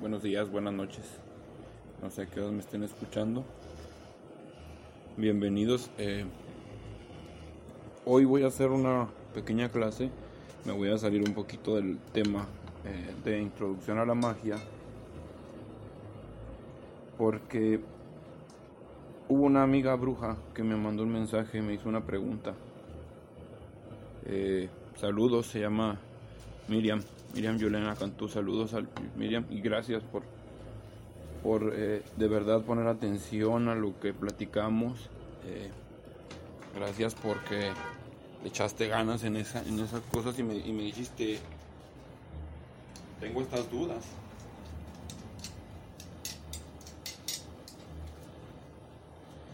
buenos días, buenas noches. No sé a qué hora me estén escuchando. Bienvenidos. eh, hoy voy a hacer una pequeña clase. Me voy a salir un poquito del tema eh, de introducción a la magia. Porque hubo una amiga bruja que me mandó un mensaje y me hizo una pregunta. Eh, saludos, se llama Miriam. Miriam Yolena Cantú, saludos a Miriam y gracias por, por eh, de verdad poner atención a lo que platicamos. Eh, gracias porque echaste ganas en, esa, en esas cosas y me, y me dijiste, tengo estas dudas.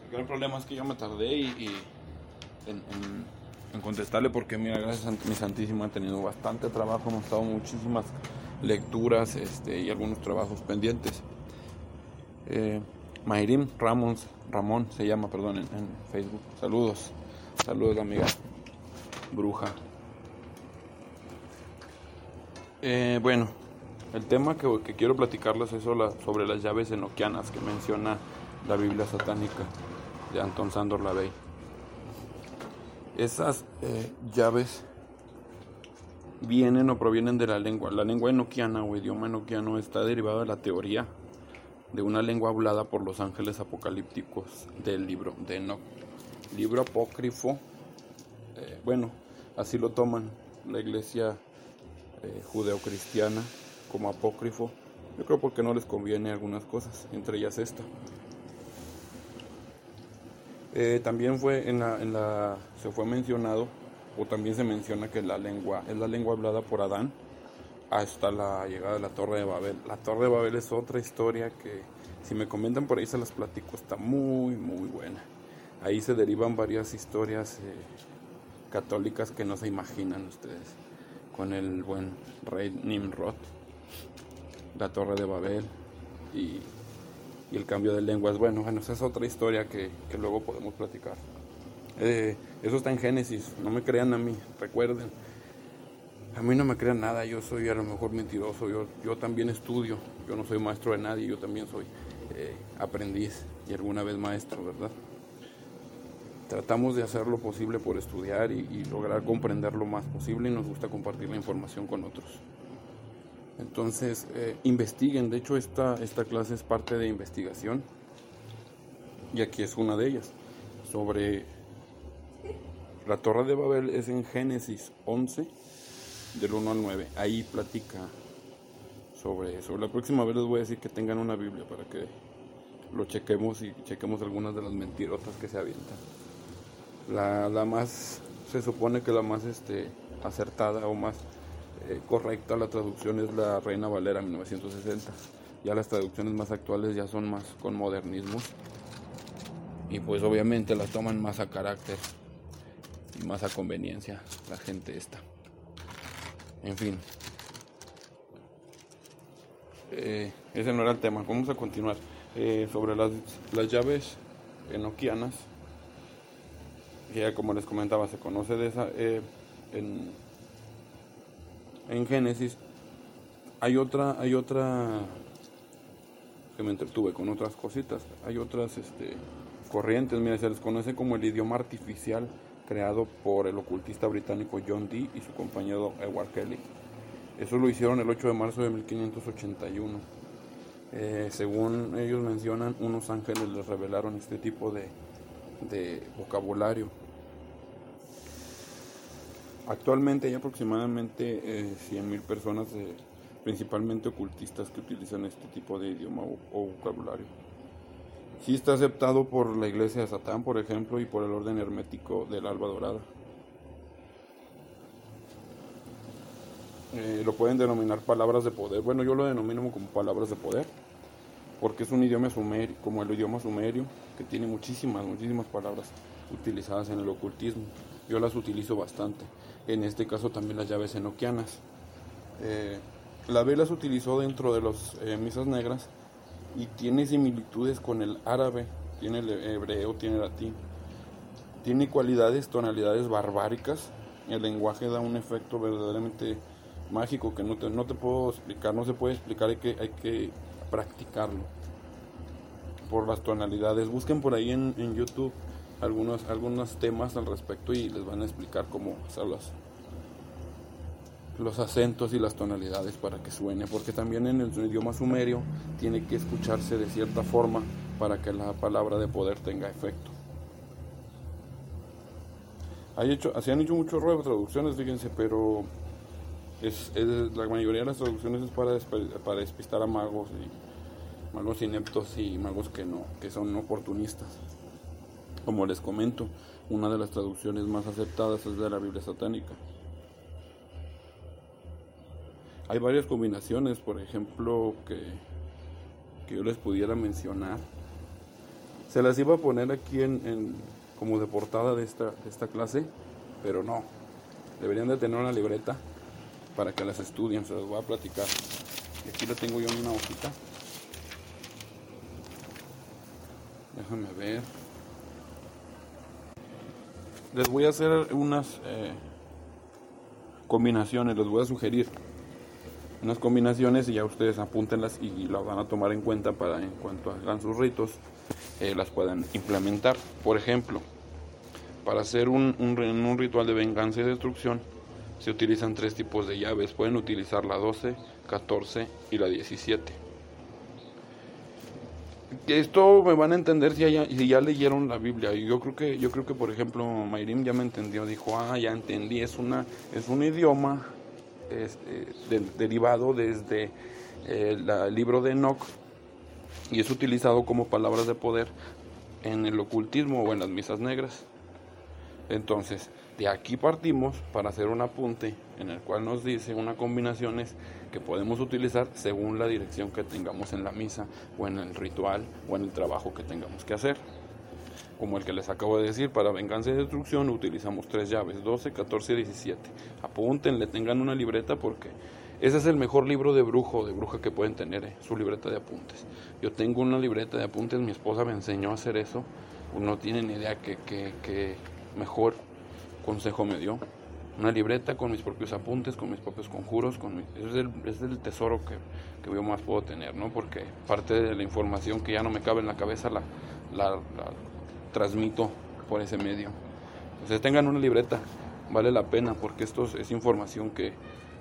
El gran problema es que yo me tardé y, en- contestarle porque mira, gracias a mi Santísima he tenido bastante trabajo, hemos estado muchísimas lecturas este, y algunos trabajos pendientes. Eh, Mayrim Ramón, Ramón se llama, perdón, en, Facebook. Saludos, saludos amiga bruja. Eh, bueno, el tema que, quiero platicarles es sobre, sobre las llaves enoquianas que menciona la Biblia satánica de Anton Sandor Lavey. Esas eh, llaves vienen o provienen de la lengua. La lengua enoquiana o idioma enoquiano está derivado de la teoría de una lengua hablada por los ángeles apocalípticos del libro de Enoch. Libro apócrifo, eh, bueno, así lo toman la iglesia eh, judeocristiana como apócrifo. Yo creo porque no les conviene algunas cosas, entre ellas esta. Eh, también fue en la, se fue mencionado, o también se menciona que la lengua es la lengua hablada por Adán hasta la llegada de la Torre de Babel. La Torre de Babel es otra historia que, si me comentan por ahí, se las platico, está muy, muy buena. Ahí se derivan varias historias eh, católicas que no se imaginan ustedes, con el buen rey Nimrod, la Torre de Babel y y el cambio de lenguas. Bueno, bueno, esa es otra historia que, que luego podemos platicar. Eh, eso está en Génesis, no me crean a mí, recuerden. A mí no me crean nada, yo soy a lo mejor mentiroso, yo, yo también estudio, yo no soy maestro de nadie, yo también soy eh, aprendiz y alguna vez maestro, ¿verdad? Tratamos de hacer lo posible por estudiar y, y lograr comprender lo más posible y nos gusta compartir la información con otros. Entonces, eh, investiguen. De hecho, esta, esta clase es parte de investigación. Y aquí es una de ellas. Sobre la Torre de Babel es en Génesis 11, del 1 al 9. Ahí platica sobre eso. La próxima vez les voy a decir que tengan una Biblia para que lo chequemos y chequemos algunas de las mentirotas que se avientan. La, la más, se supone que la más este, acertada o más eh, correcta la traducción es la Reina Valera 1960. Ya las traducciones más actuales ya son más con modernismos. Y pues obviamente las toman más a carácter y más a conveniencia la gente esta. En fin. Eh, ese no era el tema. Vamos a continuar. Eh, sobre las, las llaves enoquianas. Ya como les comentaba, se conoce de esa en en Génesis hay otra hay otra que me entretuve con otras cositas. Hay otras este corrientes. Mira se les conoce como el idioma artificial creado por el ocultista británico John Dee y su compañero Edward Kelly. Eso lo hicieron el 8 de marzo de 1581 Eh, según ellos mencionan unos ángeles les revelaron este tipo de, de vocabulario Actualmente hay aproximadamente eh, 100.000 personas, eh, principalmente ocultistas, que utilizan este tipo de idioma o, vocabulario. Sí está aceptado por la iglesia de Satán, por ejemplo, y por el orden hermético del Alba Dorada. Eh, lo pueden denominar palabras de poder. Bueno, yo lo denomino como palabras de poder, porque es un idioma sumerio, como el idioma sumerio, que tiene muchísimas, muchísimas palabras utilizadas en el ocultismo. Yo las utilizo bastante. En este caso también las llaves enoquianas. Eh, la B las utilizó dentro de las eh, misas negras y tiene similitudes con el árabe, tiene el hebreo, tiene el latín. Tiene cualidades, tonalidades barbáricas. El lenguaje da un efecto verdaderamente mágico que no te, no te puedo explicar, no se puede explicar, hay que, hay que practicarlo por las tonalidades. Busquen por ahí en YouTube algunos, algunos temas al respecto y les van a explicar cómo hacer los, los acentos y las tonalidades para que suene, porque también en el idioma sumerio tiene que escucharse de cierta forma para que la palabra de poder tenga efecto. Hay hecho, se han hecho muchos de traducciones, fíjense, pero es, la mayoría de las traducciones es para, para despistar a magos y magos ineptos y magos que no, que son oportunistas. Como les comento, una de las traducciones más aceptadas es de la Biblia satánica. Hay varias combinaciones, por ejemplo, que, que yo les pudiera mencionar. Se las iba a poner aquí en, como de portada de esta, esta clase, pero no. Deberían de tener una libreta para que las estudien, se las voy a platicar. Y aquí la tengo yo en una hojita. Déjame ver. Les voy a hacer unas eh, combinaciones, les voy a sugerir unas combinaciones y ya ustedes apúntenlas y las van a tomar en cuenta para en cuanto hagan sus ritos eh, las puedan implementar. Por ejemplo, para hacer un, un, un ritual de venganza y destrucción, se utilizan tres tipos de llaves. Pueden utilizar la 12, 14 y la 17. Esto me van a entender si ya, si ya leyeron la Biblia. Yo creo que, yo creo que por ejemplo, Mayrim ya me entendió. Dijo, ah, ya entendí. Es una, es un idioma este, derivado desde eh, el libro de Enoch y es utilizado como palabras de poder en el ocultismo o en las misas negras. Entonces, de aquí partimos para hacer un apunte en el cual nos dice una combinaciones que podemos utilizar según la dirección que tengamos en la misa o en el ritual o en el trabajo que tengamos que hacer. Como el que les acabo de decir, para venganza y destrucción utilizamos tres llaves, 12, 14 y 17. Apúntenle, tengan una libreta porque ese es el mejor libro de brujo de bruja que pueden tener, eh, su libreta de apuntes. Yo tengo una libreta de apuntes, mi esposa me enseñó a hacer eso. No tienen idea que, que mejor consejo me dio. Una libreta con mis propios apuntes, con mis propios conjuros, con es, el, es el tesoro que, que, yo más puedo tener, ¿no? Porque parte de la información que ya no me cabe en la cabeza la, la, transmito por ese medio. Entonces tengan una libreta, vale la pena porque esto es información que,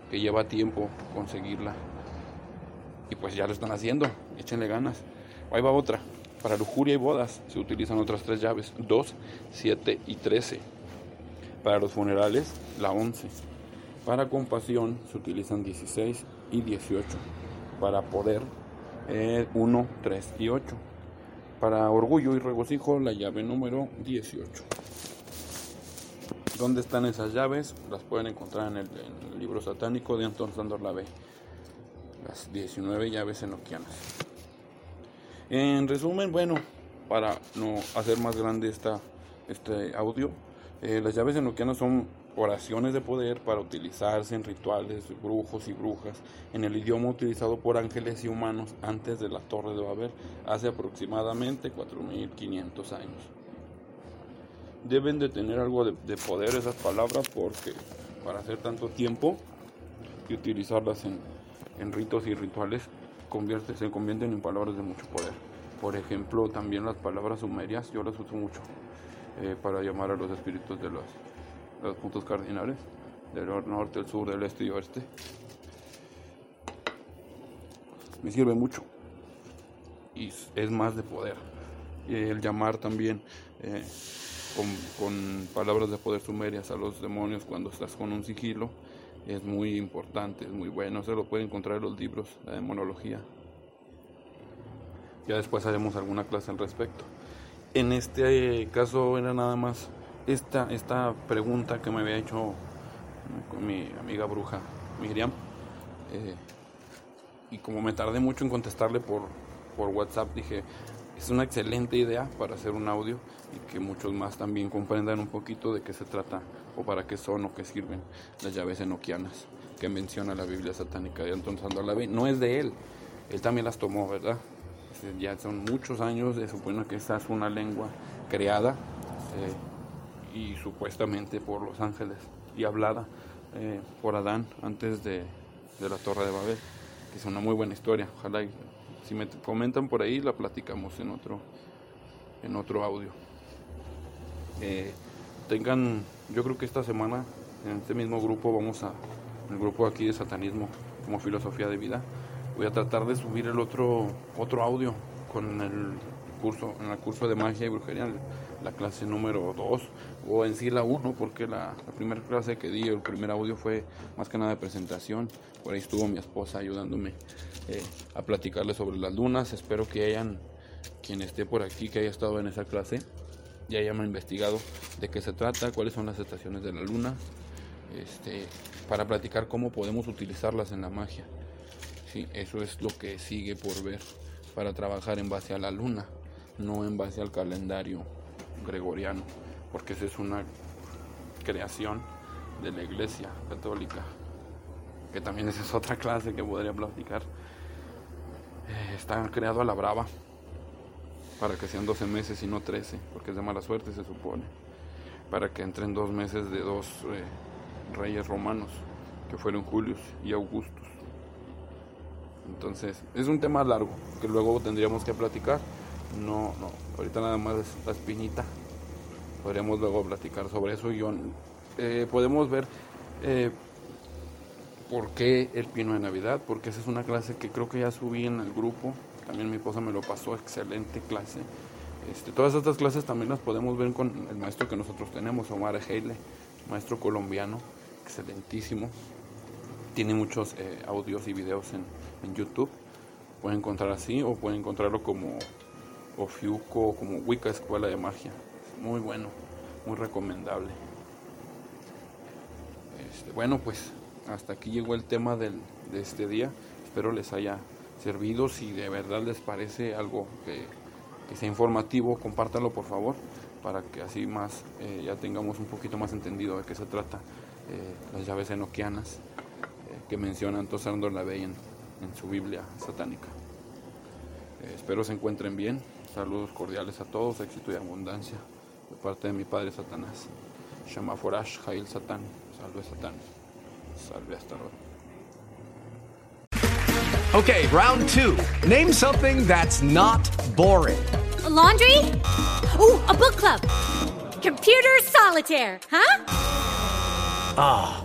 que lleva tiempo conseguirla. Y pues ya lo están haciendo, échenle ganas. Ahí va otra. Para lujuria y bodas se utilizan otras tres llaves, 2, 7 y 13. Para los funerales, la 11. Para compasión se utilizan 16 y 18. Para poder, 1, eh, 3 y 8. Para orgullo y regocijo, la llave número 18. ¿Dónde están esas llaves? Las pueden encontrar en el, libro satánico de Anton Sandor B. Las 19 llaves enoquianas. En resumen, bueno, para no hacer más grande esta, este audio, eh, las llaves enoquianas son oraciones de poder para utilizarse en rituales de brujos y brujas en el idioma utilizado por ángeles y humanos antes de la Torre de Babel, hace aproximadamente 4.500 años. Deben de tener algo de, poder esas palabras porque para hacer tanto tiempo y utilizarlas en, en ritos y rituales convierte, se convierten en palabras de mucho poder. Por ejemplo, también las palabras sumerias, yo las uso mucho eh, para llamar a los espíritus de los, los puntos cardinales, del norte, el sur, del este y oeste. Me sirve mucho y es más de poder. El llamar también eh, con, con, palabras de poder sumerias a los demonios cuando estás con un sigilo es muy importante, es muy bueno. Se lo puede encontrar en los libros, la demonología. Ya después haremos alguna clase al respecto. En este caso era nada más esta, esta pregunta que me había hecho con mi amiga bruja Miriam. Eh, y como me tardé mucho en contestarle por, por WhatsApp, dije, es una excelente idea para hacer un audio y que muchos más también comprendan un poquito de qué se trata o para qué son o qué sirven las llaves enoquianas que menciona la Biblia satánica de Anton Sandor No es de él, él también las tomó, ¿verdad? Ya son muchos años, se supone que esta es una lengua creada eh, y supuestamente por los ángeles y hablada eh, por Adán antes de, de la Torre de Babel es una muy buena historia. Ojalá si me comentan por ahí la platicamos en otro en otro audio. Eh, tengan, yo creo que esta semana en este mismo grupo vamos a, el grupo aquí de satanismo como filosofía de vida, voy a tratar de subir el otro otro audio con el curso, en el curso de magia y brujería, la clase número 2, o en sí la 1, porque la, primera clase que di, el primer audio fue más que nada de presentación, por ahí estuvo mi esposa ayudándome eh, a platicarle sobre las lunas, espero que hayan, quien esté por aquí, que haya estado en esa clase, ya hayan investigado de qué se trata, cuáles son las estaciones de la luna, este, para platicar cómo podemos utilizarlas en la magia. Eso es lo que sigue por ver para trabajar en base a la luna no en base al calendario gregoriano, porque esa es una creación de la Iglesia Católica, que también esa es otra clase que podría platicar. Eh, está creado a la brava para que sean 12 meses y no 13, porque es de mala suerte se supone, para que entren dos meses de dos eh, reyes romanos, que fueron Julius y Augustus. Entonces, es un tema largo que luego tendríamos que platicar no, no, ahorita nada más la espinita. Podríamos luego platicar sobre eso. Y eh, podemos ver eh, por qué el pino de Navidad, porque esa es una clase que creo que ya subí en el grupo. También mi esposa me lo pasó, excelente clase. Este, todas estas clases también las podemos ver con el maestro que nosotros tenemos, Omar Heile, maestro colombiano, excelentísimo. Tiene muchos eh, audios y videos en, en YouTube. Pueden encontrar así o pueden encontrarlo como o Fiuco como Wicca Escuela de Magia. Muy bueno, muy recomendable. Este, bueno, pues hasta aquí llegó el tema del, de este día. Espero les haya servido. Si de verdad les parece algo que, sea informativo, compártanlo por favor, para que así más eh, ya tengamos un poquito más entendido de qué se trata eh, las llaves enoquianas que mencionan Tosando la Bey en, en su Biblia satánica. espero se encuentren bien. Saludos cordiales a todos, éxito y abundancia de parte de mi padre Satanás. Shama Forash, Jail Satán, salve Satán, salve hasta luego. Okay, round two. Name something that's not boring. A laundry? Ooh, a book club. Computer solitaire, huh? Ah, oh,